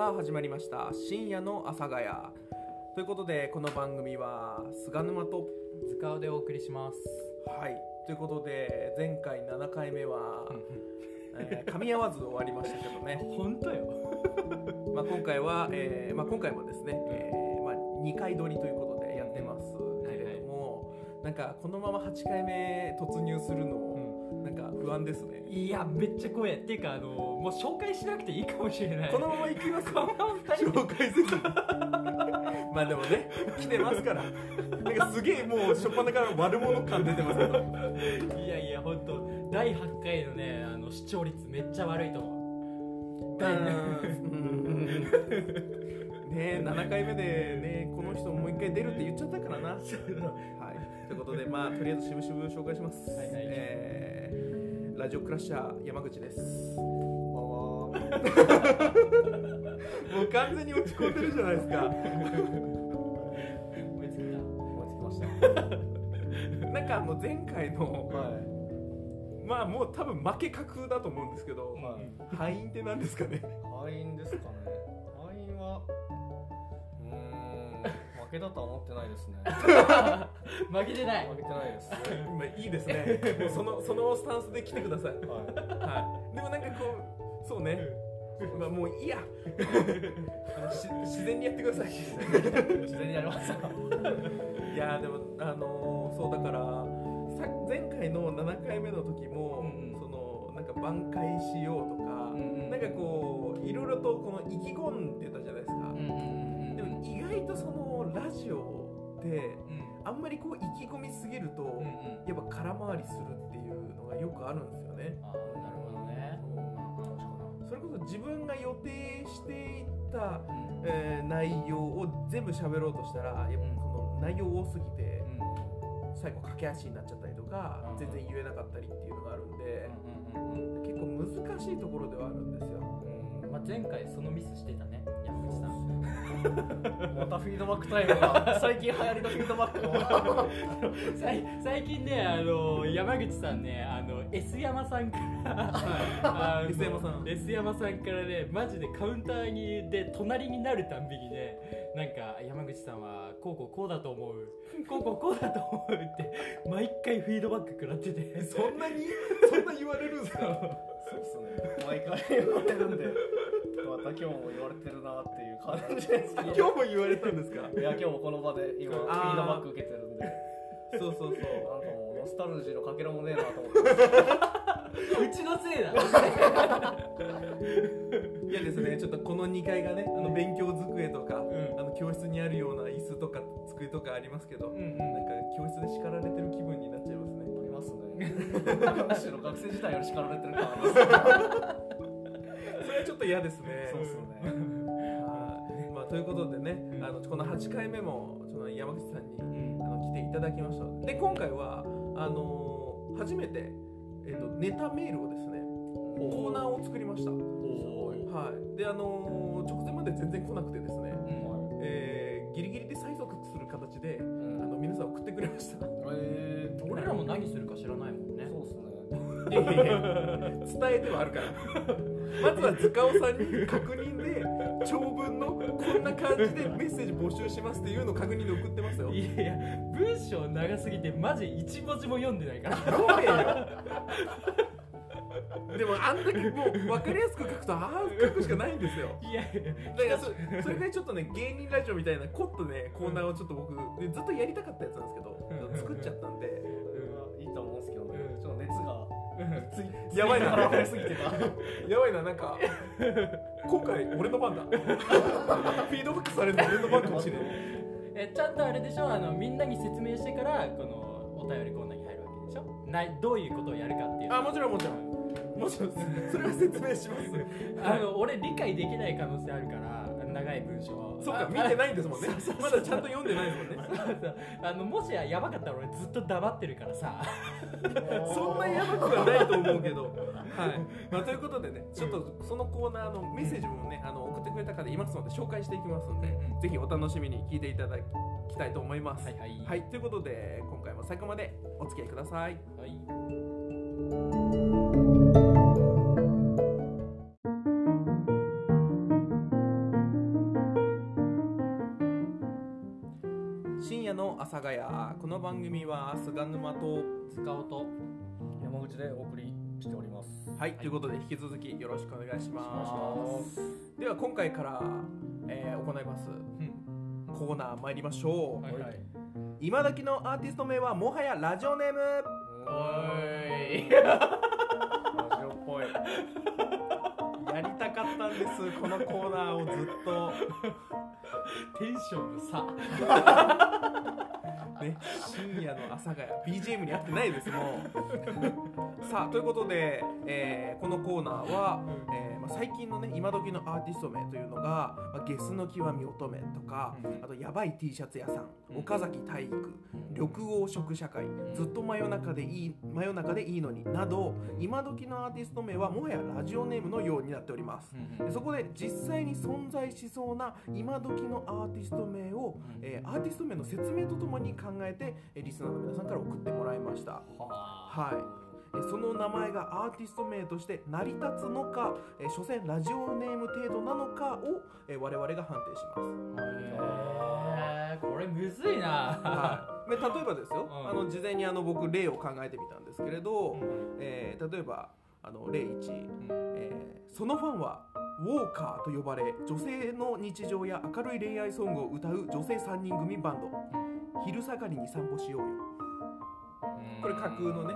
さあ始まりました。深夜の阿佐ヶ谷。ということでこの番組は菅沼と塚尾でお送りします。はい。ということで前回7回目は、えー噛み合わず終わりましたけどね、本当よ。まあ、今回は、えーまあ、今回もですね、えーまあ、2回撮りということでやってますけれども、なんかこのまま8回目突入するの、なんか不安ですね。いやめっちゃ怖い。っていうかあのもう紹介しなくていいかもしれない。このまま行きます？このまま紹介せずにまあでもね来てますから。なんかすげえもう初っ端から悪者感出てますけどでいやいや本当第8回のねあの視聴率めっちゃ悪いと思う。ねえ 7回目でねこの人もう一回出るって言っちゃったからな。はい。ということでまあとりあえず渋々紹介します、はいはい。えーラジオクラッシャー山口です もう完全に落ち込んでるじゃないですか思いついた。思いつきまし なんかあの前回のた。はい。まあもう多分負け確だと思うんですけど、はい。敗因って何ですかね？敗因ですかね。敗因は。うーん。負けだとは思ってないですね。負けてない。負けてないです。今いいですねもう そのそのスタンスで来てください、ははい、でもなんかこうそうねまあもういいや 自然にやってくださいい。自然にやります。いやーでもあのーそうだからさ前回の7回目の時も、うんうんそのなんか挽回しようとか、うんうんなんかこういろいろとこの意気込んでたじゃないですか、うんうん意外とそのラジオってうん。あんまりこう意気込みすぎると。やっぱ空回りするっていうのがよくあるんですよね。あーなるほどね。それこそ自分が予定していた、うん。えー内容を全部喋ろうとしたらやっぱうん。この内容多すぎてうん。最後駆け足になっちゃったりとかうん。全然言えなかったりっていうのがあるんでうんうんうん結構難しいところではあるんですよ。うん。まあ前回そのミスしてたね山口さん。またフィードバックタイムが。最近流行りのフィードバックを。最最近ねあの山口さんねあの S 山さんから S 山さん S 山さんからねマジでカウンターにで隣になるたんびにねなんか山口さんはこうこうこうだと思うこうこうこうだと思うって毎回フィードバック食らっててそんなに？そんな言われるんですかそうですね。毎回言われるんで。また今日も言われてるなっていう感じですけど。今日も言われたんですか？いや今日もこの場で今フィードバック受けてるんで。そうそうそうなんかもうノスタルジーのかけらもねえなと思って。うちのせいだいやですねちょっとこの2階がねあの勉強机とか、ん。あの教室にあるような椅子とか机とかありますけど、うんうん。なんか教室で叱られてる気分になっちゃいますね。ありますね。むしろ学生時代より叱られてる感あります。それはちょっと嫌ですね。そうっすよね。ということでね、うん。あのこの8回目もその山口さんにうん。あの来ていただきました。で今回はあのー初めて、えー、とネタメールをですねコーナーを作りました、であのー直前まで全然来なくてですね、うん。えーギリギリで催促する形であの皆さん送ってくれました。えー、俺らも何するか知らないもんね。そうっすね。いやいやいや。伝えてはあるから。まずは塚尾さんに確認で長文のこんな感じでメッセージ募集しますっていうのを確認で送ってますよ。いやいや文章長すぎてマジ一文字も読んでないから でもあんだけもう分かりやすく書くとああ書くしかないんですよ。いやいやだからそそれがちょっとね芸人ラジオみたいなコットねコーナーをちょっと僕でずっとやりたかったやつなんですけどうん。作っちゃったんで。いいと思うん。ですけどねうん。ちょっと熱がやばいな腹減りすぎてた。やばいななん。か今回俺の番だフィードバックされるの俺の番かもしれないえちゃん。とあれでしょあのみん。なに説明してからこのお便りコーナーに入るわけでしょないどういうことをやるかっていうあもちろん。もちろんもちろんそれは説明します。あの俺理解できない可能性あるから長い文章そっか見てないんですもんね。まだちゃんと読んでないですもんね。あのもしややばかったら俺ずっと黙ってるからさ。そんなやばくはないと思うけど。はい、まあ、ということでねちょっとそのコーナーのメッセージもねあの送ってくれた方いますので紹介していきますので、うんうん。ぜひお楽しみに聞いていただきたいと思います。はいはい。はい、ということで今回も最後までお付き合いください。はいこの番組は菅沼と使おうと山口でお送りしております。はい、ということで引き続きよろしくお願いします。では今回から、えー行いますうん。コーナー参りましょう、はいはい。今時のアーティスト名はもはやラジオネーム。おい。ラジオっぽい。やりたかったんです。このコーナーをずっと。テンションの差 ね、深夜の阿佐ヶ谷 BGM に合ってないですもう。さあということで、えーこのコーナーは、えーまあ、最近のね今時のアーティスト名というのが「まあ、ゲスの極み乙女」とか、うん。あと「やばい T シャツ屋さん」うん。岡崎体育」「緑黄色社会」「ずっと真夜中でいい真夜中でいいのに」など今時のアーティスト名はもはやラジオネームのようになっております。でそこで実際に存在しそうな今時のアーティスト名を、えーアーティスト名の説明とともに考えて、えーリスナーの皆さんから送ってもらいました。はいえーその名前がアーティスト名として成り立つのか、えー所詮ラジオネーム程度なのかを、えー我々が判定します。へーこれむずいな。はい、で例えばですよ、うん。あの事前にあの僕例を考えてみたんですけれど、えー例えばあの例1、えーそのファンはウォーカーと呼ばれ女性の日常や明るい恋愛ソングを歌う女性3人組バンド。昼下がりに散歩しようよ。これ架空のね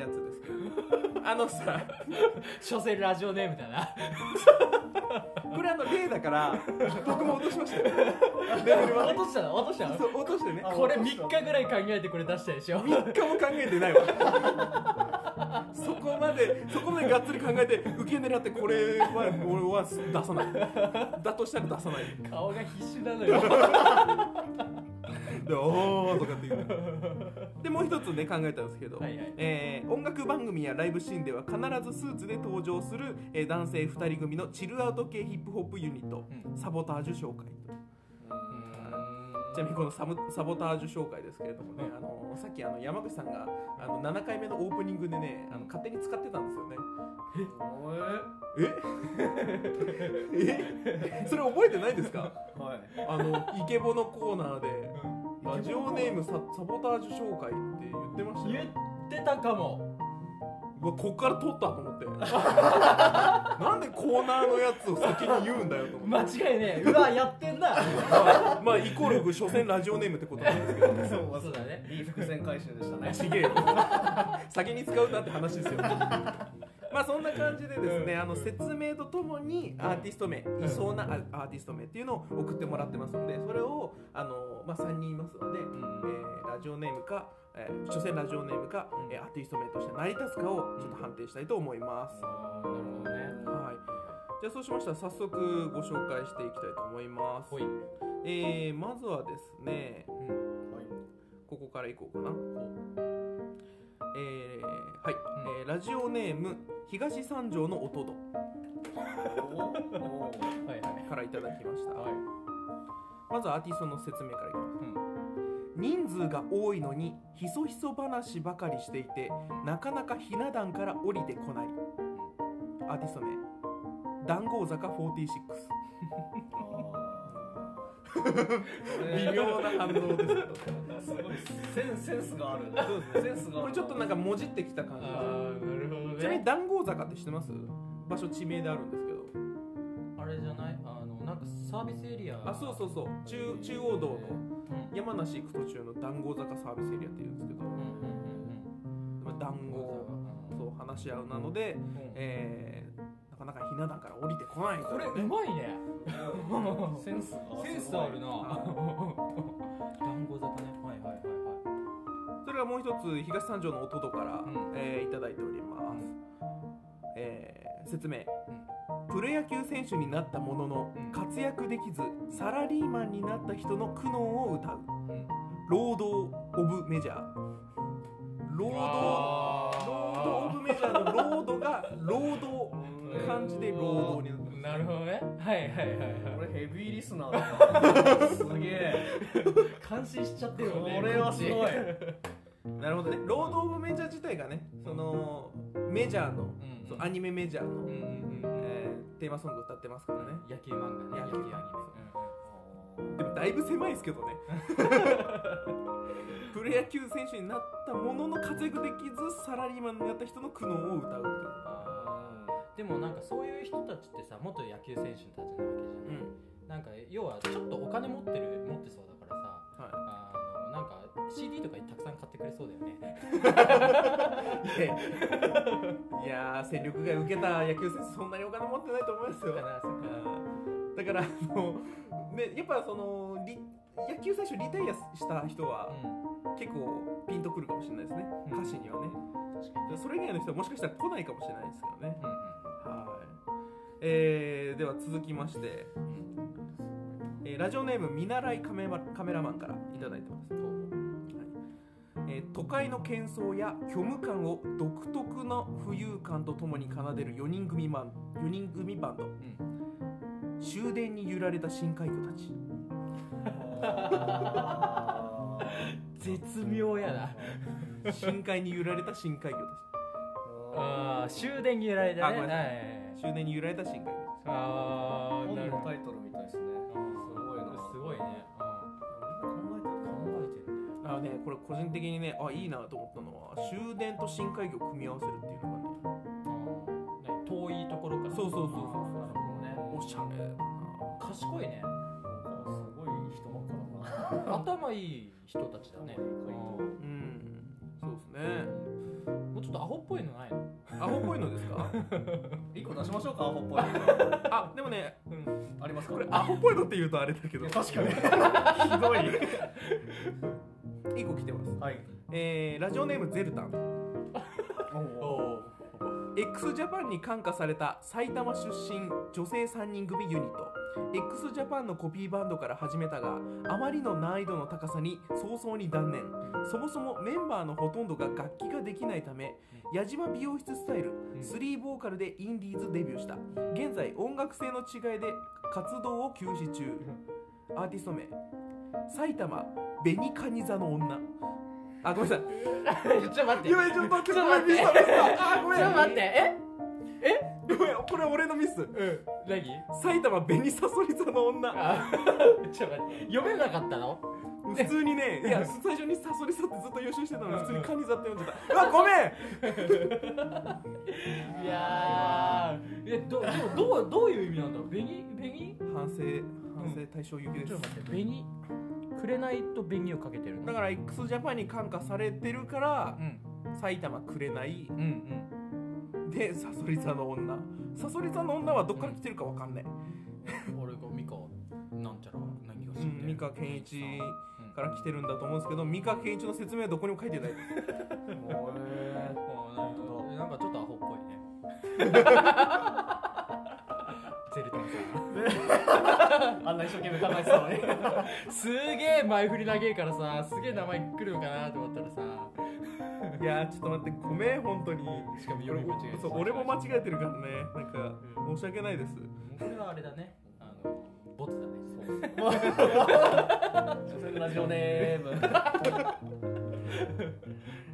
やつです。け どあのさ所詮ラジオネームだな。これあの例だから僕も落としましたよ。レベルはね落としたの？落としたの？そう落としてね。あこれ3日ぐらい考えてこれ出したでしょ。3日も考えてないわ。そこまでそこまでがっつり考えて受け狙ってこれは俺は出さない。だとしたら出さない。顔が必死なのよ でもう一つね考えたんですけど、はいはい。えー音楽番組やライブシーンでは必ずスーツで登場する、えー男性2人組のチルアウト系ヒップホップユニット、うん。サボタージュ紹介ちなみにこのサブサボタージュ紹介ですけれどもね、あのさっきあの山口さんがあの7回目のオープニングでねあの勝手に使ってたんですよね。え？え？それ覚えてないですか？はい。あのイケボのコーナーでラジオネームササボタージュ紹介って言ってました言よってたかも。うわこっから撮ったと思って。なんでコーナーのやつを先に言うんだよと思間って。違いねえ。うわやってんな。まあ、まあイコール所詮ラジオネームってことなんですけど。そうそうだね。いい伏線回収でしたね。ちげえよ。先に使うなって話ですよまあそんな感じでですね、あの説明とともにアーティスト名、いそうなアアーティスト名っていうのを送ってもらってますのでそれをあの、まあ、3人いますので、えーラジオネームか、えー、所詮ラジオネームか、えーアーティスト名として成り立つかをちょっと判定したいと思います、なるほどね。はい。じゃあそうしましたら早速ご紹介していきたいと思います。ほい。えーまずはですね、ここからいこうかな。えーはい、えーラジオネーム東三条の音戸はいはい。からいただきました。はい。まずアーティストの説明からいきます。うん。人数が多いのにひそひそ話ばかりしていてなかなかひな壇から降りてこない。アーティスト名。談合坂46 微妙な反応ですけどすごいセンセンスがある。センスがあるこれちょっとなんかもじってきた感じ。あーなるほどちなみにね談合坂って知ってます？場所地名であるんですけど。あれじゃない？あのなんかサービスエリア。あそうそうそう。中中央道のうん。山梨行く途中の談合坂サービスエリアっていうんですけど、うんうんまあ、談合そう話し合うなので、うん。えーなから降りてこないこれうまいね。センスがセンスあるな。は団子坂ね。はいはいはい。はそれがもう一つ東三条の弟から、うん。えーいただいております、えー説明、プロ野球選手になったものの、うん。活躍できずサラリーマンになった人の苦悩を歌う。いうん。ロード・オブ・メジャー。ローロード・オブ・メジャーのロードがロード漢字でロードになってますなるほどね。はいはいはいはい。これヘビーリスナーだ すげえ。感心しちゃってるよねこれはすごい。なるほどね。ロード・オブ・メジャー自体がねそのメジャーの、うん。そうアニメメジャーの、うんうんうんえーテーマソング歌ってますからね。野球漫画ね野球アニメ。でもだいぶ狭いですけどね。プロ野球選手になったものの活躍できずサラリーマンになった人の苦悩を歌うっていうでもなんかそういう人たちってさ元野球選手たちなわけじゃない、なんか要はちょっとお金持ってる持ってそうだからさはあのなんか CD とかたくさん買ってくれそうだよね。い、いやー戦力外受けた野球選手そんなにお金持ってないと思いますよ。だからあの、ね、やっぱそのリ野球選手リタイアした人はうん。結構ピンとくるかもしれないですね。うん。歌詞にはね。それ以外の人はもしかしたら来ないかもしれないですけどね。うんはい、えーでは続きまして、えーラジオネーム見習いカメマカメラマンからいただいてます、はい。えー都会の喧騒や虚無感を独特の浮遊感とともに奏でる4人組バン4人組バンド。うん終電に揺られた深海魚たち。あ 絶妙やな。深海に揺られた深海魚たああ終電に揺られたね。あごめんなさいはいはいはいち終電に揺られた深海魚たちあ本あなるほど。のタイトルみたいですね。すごいな。すごいね。考えてる考えてる。ねあのねこれ個人的にねあいいなと思ったのは終電と深海魚を組み合わせるっていうのがねね。遠いところから。そうそうそうそうあーなるほどねおしゃれだな。賢いねなんかすごい人ばっかだな頭いい人たちだねうんそうですねょっとアホっぽいのないの？アホっぽいのですか？一個出しましょうかアホっぽい あでもねありますか？これアホっぽいのって言うとあれだけど。確かに。ひどい。一個来てます。はい。えーラジオネームゼルタン。x ジャパンに感化された埼玉出身女性3人組ユニット x ジャパンのコピーバンドから始めたがあまりの難易度の高さに早々に断念。そもそもメンバーのほとんどが楽器ができないため矢島美容室スタイル3ボーカルでインディーズデビューした。現在音楽性の違いで活動を休止中。アーティスト名。埼玉紅カニ座の女。あごめんなさい。ちょっと待って。ちょっと待ってちょっと待って。え？ごめんこれ俺のミス。うん。何？埼玉紅さそり座の女。あ ちょっと待って。読めなかったの？普通にねいや最初にさそり座ってずっと予習してたのに普通にカニ座って読んでた。うわごめん。いやどでもどうどういう意味なんだろう？紅？紅？反省反省対象行きです。ちょっと待って。紅？紅と紅をかけてるの？だから x ジャパンに感化されてるからうん。埼玉くれない。うんうんでさそり座の女。さそり座の女はどっから来てるかわかんない、俺がミカなんちゃら何がうん、三河健一から来てるんだと思うんですけど三河健一の説明はどこにも書いてない。もうえうんなんかちょっとアホっぽいね。ゼルタンー あんな一生懸命考えてたのに。さんすげえ前振り長えからさすげえ名前来るのかなと思ったらさいやーちょっと待ってごめん本当に。しかも読み間違えてそう俺も間違えてるからね。なんかうん。申し訳ないです。これはあれだね。あのボツだね。所詮ラジオネーム。はいは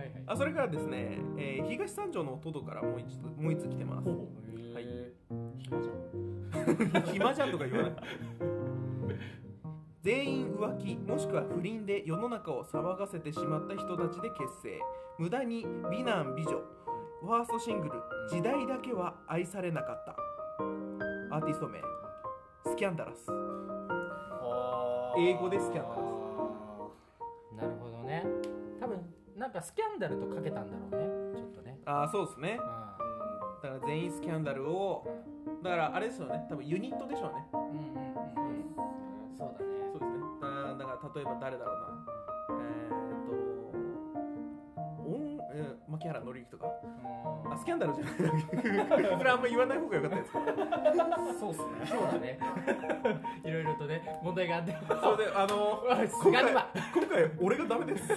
いあそれからですね、えー東三条の弟からもう一つもう一つ来てます。はい。暇じゃん。暇じゃんとか言わない全員浮気もしくは不倫で世の中を騒がせてしまった人たちで結成。無駄に美男美女。ファーストシングル「時代だけは愛されなかった」アーティスト名スキャンダラス。英語でスキャンダラなるほどね。多分なんかスキャンダルとかけたんだろうね。ちょっとね。ああそうですね。あだから全員スキャンダルをだからあれですよね多分ユニットでしょうねうん。うんうんうんそうだね例えば誰だろうな。えー、っと音、えー、牧原紀之とか。うん。あスキャンダルじゃない。これあんま言わない方がよかったですか？そうっすね。そうだね。いろいろとね問題があって。それであの菅沼今回俺がダメです。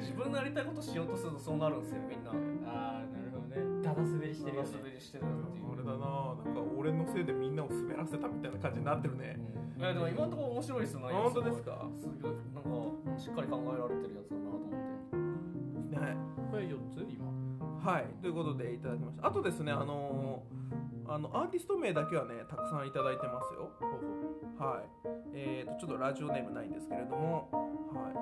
自分のやりたいことしようとするとそうなるんですよみんな。ああなるほどねだだ滑りしてるよね。滑りしてるっていう。あれだななんか俺のせいでみんなを滑らせたみたいな感じになってるね。いやでも今のところ面白いですよね本当ですか？すごいなんかしっかり考えられてるやつだなと思って。ね。これ4つ？今はいということでいただきました。あとですねあのーあのアーティスト名だけはねたくさんいただいてますよ。はい。えー、とちょっとラジオネームないんですけれども、はい。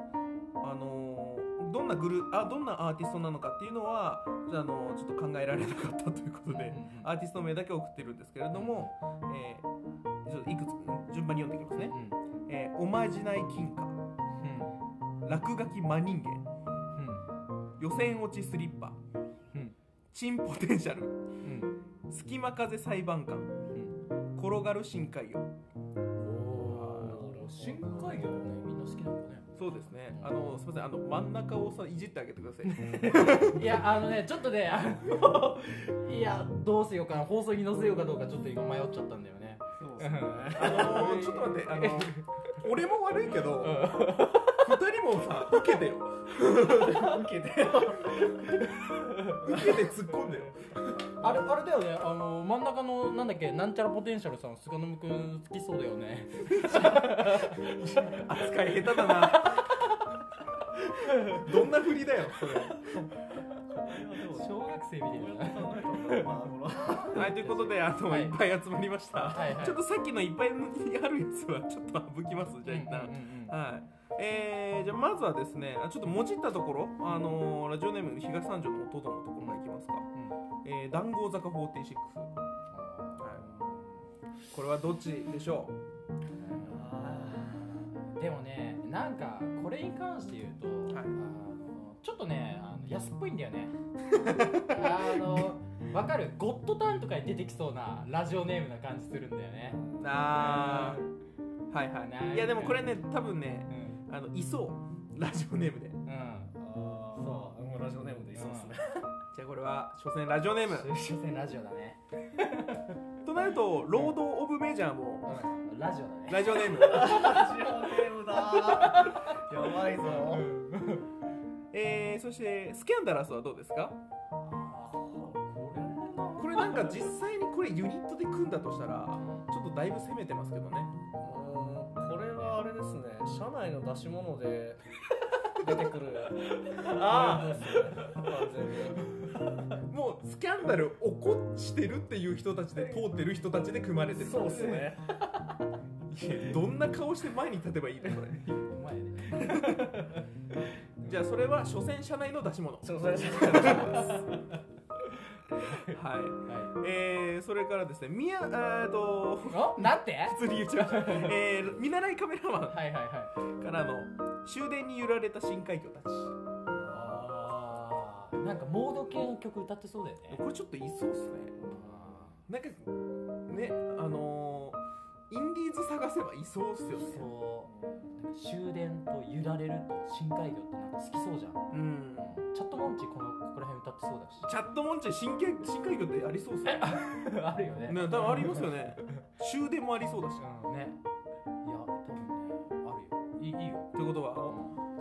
あのーどんなグルあどんなアーティストなのかっていうのはあのちょっと考えられなかったということで、アーティスト名だけ送ってるんですけれども、えーちょっといくつ順番に読んでいきますね。えーおまじない金貨。落書き真人間。予選落ちスリッパ。うんチンポテンシャル。隙間風裁判官。転がる深海魚。お深海魚ねみんな好きなのかね。そうですね。あのすみません。あの真ん中をさいじってあげてください。いやあのねちょっとねあの いやどうしようかな放送に載せようかどうかちょっと今迷っちゃったんだよね。そうですね。あの ちょっと待ってあの俺も悪いけど二人もさ受けてよ。受けて受けて突っ込んでよ。あれあれだよね。あの真ん中のなんだっけなんちゃらポテンシャルさん菅野くん好きそうだよね。扱い下手だな。どんな振りだよそれ。小学生みたいな。はいということであの、はい。い、っぱい集まりました、はいはい。ちょっとさっきのいっぱいあるやつはちょっと省きますじゃあ一旦、はいえー、じゃあまずはですねあちょっともじったところ、あのーラジオネーム東三条の弟のところからいきますか、えー、談合坂46、はい、これはどっちでしょでもねなんかこれに関して言うと、はい。あのちょっとねあの安っぽいんだよね。あのわかる？ゴッドタンとかに出てきそうなラジオネームな感じするんだよね。うあー。はいはい。いやでもこれね多分ねうんあのいそう。ラジオネームで。うん。そう。もうラジオネームでいそうですね。じゃあこれは所詮ラジオネーム。所詮ラジオだね、となるとロード・オブ・メジャーも。うん、ラジオだね。ラジオネーム。ラジオネームだ。やばいぞ。えー、そしてスキャンダラスはどうですか？これなんか実際にこれユニットで組んだとしたらちょっとだいぶ攻めてますけどね社内の出し物で 出てくる。あですね完全にもうスキャンダル起こしてるっていう人たちで通ってる人たちで組まれてるそうですね。どんな顔して前に立てばいいのそれ。お前ね。じゃあそれは所詮社内の出し物。そうそうそうはい。はえー、それからですね宮えーとなんて？普通に言っちゃう。えー、見習いカメラマンはいはいはいからの終電に揺られた深海魚たち。あー。なんかモード系の曲歌ってそうだよね。これちょっといそうっすね。なんかねあのー、インディーズ探せばいそうっすよね。そう。なんか終電と揺られると深海魚ってなんか好きそうじゃん。うん。チャットモンチーこのここら辺歌ってそうだし。チャットモンチ深海深海魚ってありそうっすね。あるよね。ね多分ありますよね。終電もありそうだし。うんね。いや多分ねあるよ。いいいいよ。ということは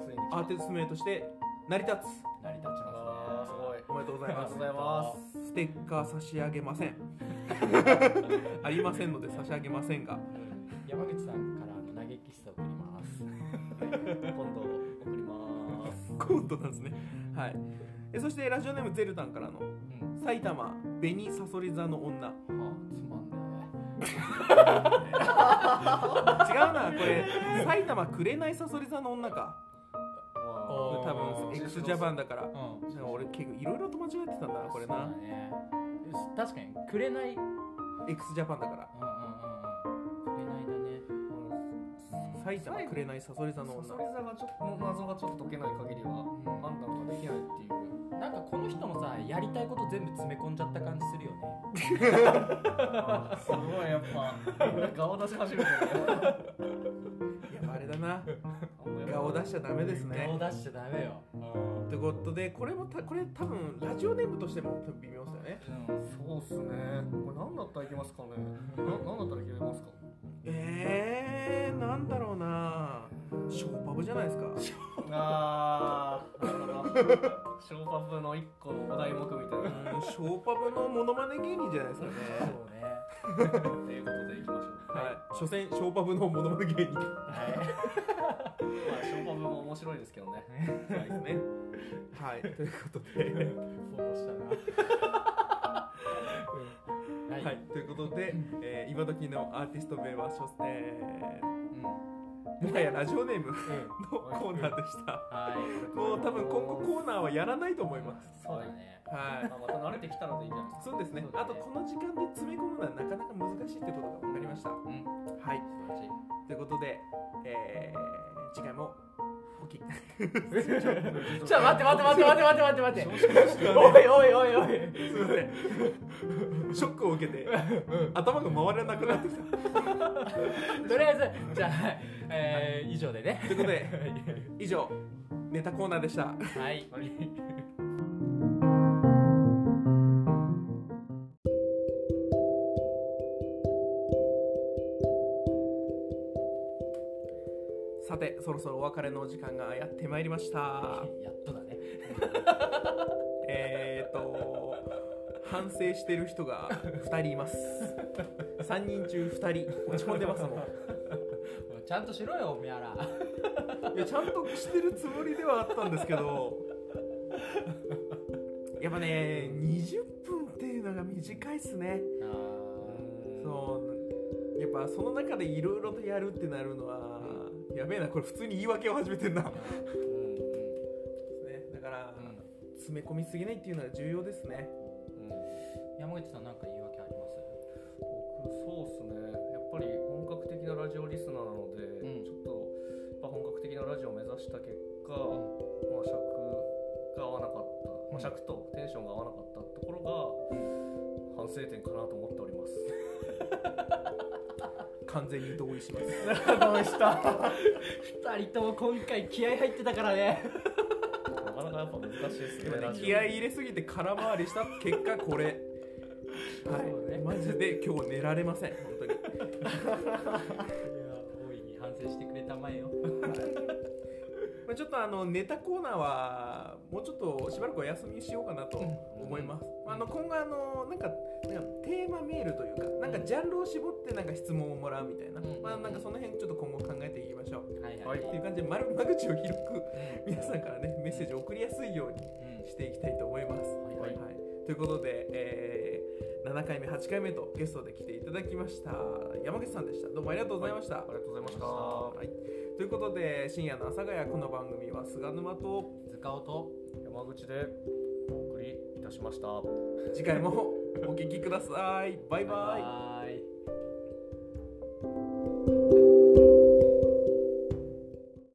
ついにアーティスト名として成り立つめでとうございます。ありがとうございますステッカー差し上げません。ありませんので差し上げませんが。ね山口さんからあの投げキッスを送ります。今度送ります。今度なんですね。はい。えそしてラジオネームゼルタンからのうん。埼玉紅さそり座の女。はあつまんね違うなこれ。埼玉紅さそり座の女か多分 x ジャパンだから。えうん。なんか俺結構いろいろと間違えてたんだなこれな。ね。確かにくれない。うんうんうん x ジャパンだから。うんくれないだね。埼玉紅さそり座の女。サソリ座がちょっとの謎がちょっと解けない限りはうん。判断ができないっていう。なんかこの人もさやりたいこと全部詰め込んじゃった感じするよね。すごいやっぱ。顔出し始めてる出しちゃダメですね。顔出しちゃダメよ。ってことでこれもたこれ多分ラジオネームとしても微妙ですよね。そうっすね。これ何だったらいけますかね。な何だったらいけますか？えー、なんだろうなショーパブじゃないですか。ああなるほど。ショーパブの一個のお題目みたいな。うんショーパブのモノマネ芸人じゃないですかね。そうね。っていうことでいきましょう。はい。所詮ショーパブのモノマネ芸人。まあショーパブも面白いですけどね。そうですね。はい。ということで。フォローしたな。はい。ということで、えー、今時のアーティスト名は所、えー、もはやラジオネームのコーナーでした。はい。もう多分今後コーナーはやらないと思います。そうだね。はい。まあまた慣れてきたのでいいんじゃないですか。そうですね。あとこの時間で詰め込むのはなかなか難しいってことが分かりました。はうん。い。素晴らしい。ということで、えー、次回もおき ちょ待って待って待って待って待って待って待って。おいおいおいおいすいませんショックを受けて頭が回らなくなってきた。とりあえずじゃあ、えー、以上でね。ということで以上ネタコーナーでした。はいてそろそろお別れのお時間がやってまいりました。やっとだね。えーと反省してる人が2人います。3人中2人落ち込んでますもん。ちゃんとしろよおみやら。いやちゃんとしてるつもりではあったんですけどやっぱね20分っていうのが短いっすね。そうやっぱその中でいろいろとやるってなるのはやべえなこれ普通に言い訳を始めてんな。ですね。だから、詰め込みすぎないっていうのが重要ですね。山口さんなんか言い訳あります？僕そうっすね。やっぱり本格的なラジオリスナーなので、うん。ちょっとやっぱ本格的なラジオを目指した結果、まあ、尺が合わなかった、まあ、尺とテンションが合わなかったところが反省点かなと思っております 完全に同意します。どうした？二人とも今回気合入ってたからね。なかなかやっぱ難しいですね。ラジオ。気合い入れすぎて空回りした結果これ。はい、ねマジで今日寝られません本当にまあちょっとあのネタコーナーはもうちょっとしばらくお休みしようかなと思います、あの今後あのなんかなんかテーマメールというかなんかジャンルを絞ってなんか質問をもらうみたいな、うん。まあなんかその辺ちょっと今後考えていきましょう、はいはい。っていう感じで丸間口を広くう皆さんからねメッセージを送りやすいようにんうんしていきたいと思います。はいということで、えー、7回目、8回目とゲストで来ていただきました。山口さんでした。どうもありがとうございました。ありがとうございました。はい、ということで深夜の阿佐ヶ谷この番組は菅沼と塚尾と山口でお送りいたしました次回もお聞きください。バイバイ。バイ